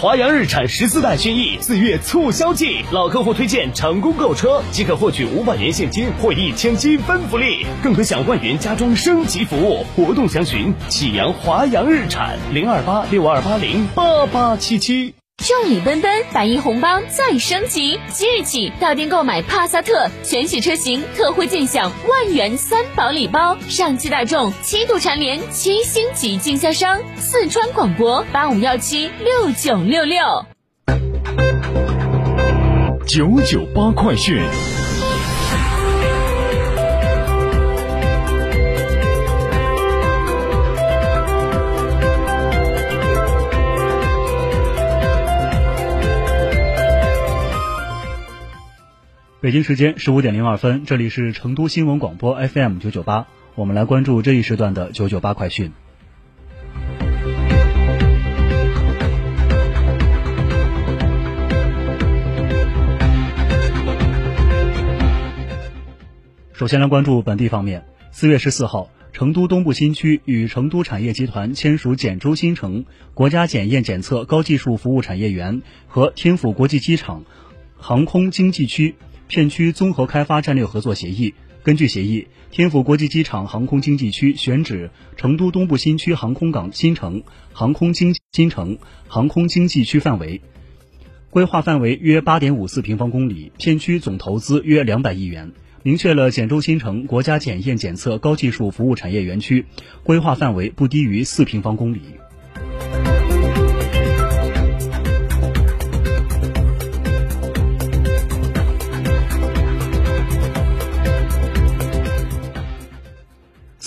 华阳日产十四代轩逸四月促销季，老客户推荐成功购车即可获取五百元现金或一千积分福利，更可享万元家装升级服务。活动详询启阳华阳日产零二八六二八零八八七七。众礼奔奔，百亿红包再升级！即日起到店购买帕萨特全系车型，特惠尽享万元三宝礼包。上汽大众七度蝉联七星级经销商，四川广播八五幺七六九六六。九九八快讯。北京时间十五点零二分，这里是成都新闻广播 FM 九九八，我们来关注这一时段的九九八快讯。首先来关注本地方面，四月十四号，成都东部新区与成都产业集团签署简州新城国家检验检测高技术服务产业园和天府国际机场航空经济区片区综合开发战略合作协议。根据协议，天府国际机场航空经济区选址成都东部新区航空港新城航空经新城航空经济区范围，规划范围约八点五四平方公里，片区总投资约两百亿元。明确了简州新城国家检验检测高技术服务产业园区规划范围不低于四平方公里。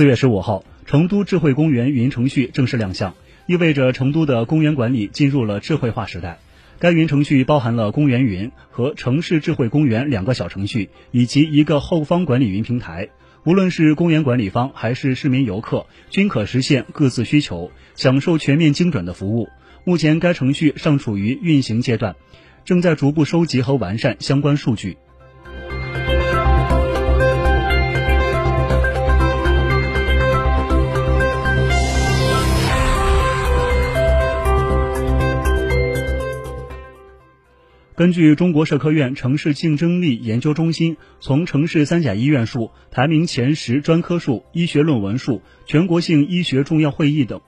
四月十五号，成都智慧公园云程序正式亮相，意味着成都的公园管理进入了智慧化时代。该云程序包含了公园云和城市智慧公园两个小程序，以及一个后方管理云平台。无论是公园管理方还是市民游客，均可实现各自需求，享受全面精准的服务。目前，该程序尚处于运行阶段，正在逐步收集和完善相关数据。根据中国社科院城市竞争力研究中心从城市三甲医院数、排名前十专科数、医学论文数、全国性医学重要会议等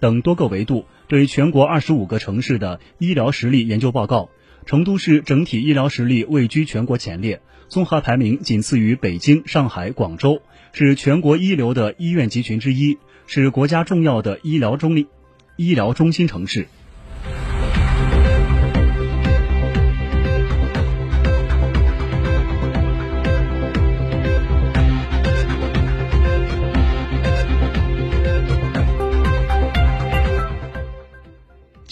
等多个维度，对全国二十五个城市的医疗实力研究报告，成都市整体医疗实力位居全国前列，综合排名仅次于北京、上海、广州，是全国一流的医院集群之一，是国家重要的医疗中立医疗中心城市。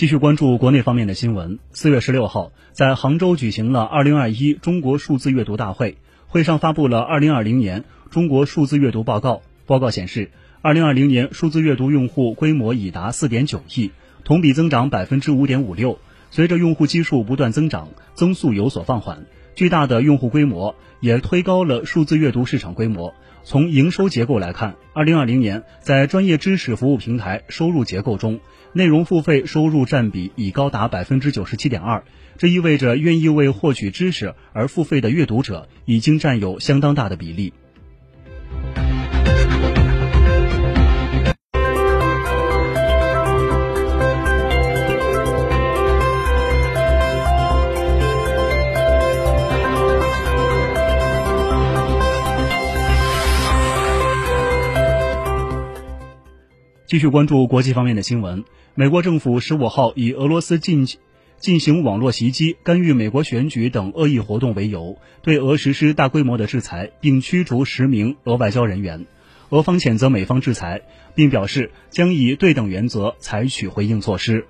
继续关注国内方面的新闻。四月十六号，在杭州举行了二零二一中国数字阅读大会，会上发布了二零二零年中国数字阅读报告。报告显示，二零二零年数字阅读用户规模已达四点九亿，同比增长百分之五点五六。随着用户基数不断增长，增速有所放缓，巨大的用户规模也推高了数字阅读市场规模。从营收结构来看，二零二零年在专业知识服务平台收入结构中，内容付费收入占比已高达百分之九十七点二。这意味着愿意为获取知识而付费的阅读者已经占有相当大的比例。继续关注国际方面的新闻。美国政府十五号以俄罗斯进进行网络袭击、干预美国选举等恶意活动为由，对俄实施大规模的制裁，并驱逐十名俄外交人员。俄方谴责美方制裁，并表示将以对等原则采取回应措施。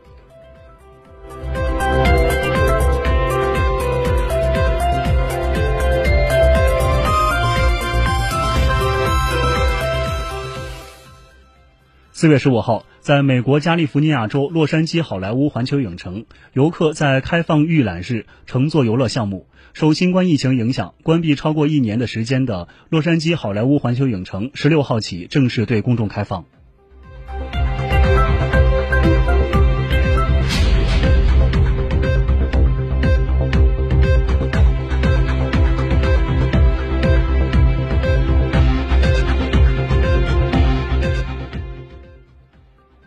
四月十五号，在美国加利福尼亚州洛杉矶好莱坞环球影城，游客在开放预览日乘坐游乐项目。受新冠疫情影响，关闭超过一年的时间的洛杉矶好莱坞环球影城，十六号起正式对公众开放。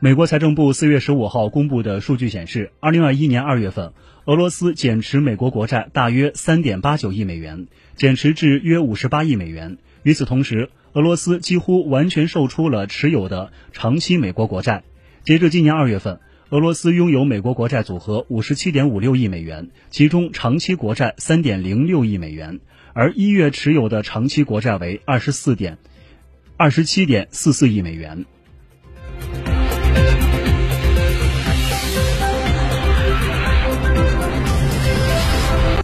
美国财政部四月十五号公布的数据显示，二零二一年二月份，俄罗斯减持美国国债大约三点八九亿美元，减持至约五十八亿美元。与此同时，俄罗斯几乎完全售出了持有的长期美国国债。截至今年二月份，俄罗斯拥有美国国债组合五十七点五六亿美元，其中长期国债三点零六亿美元，而一月持有的长期国债为二十四点二十七点四四亿美元。Thank you.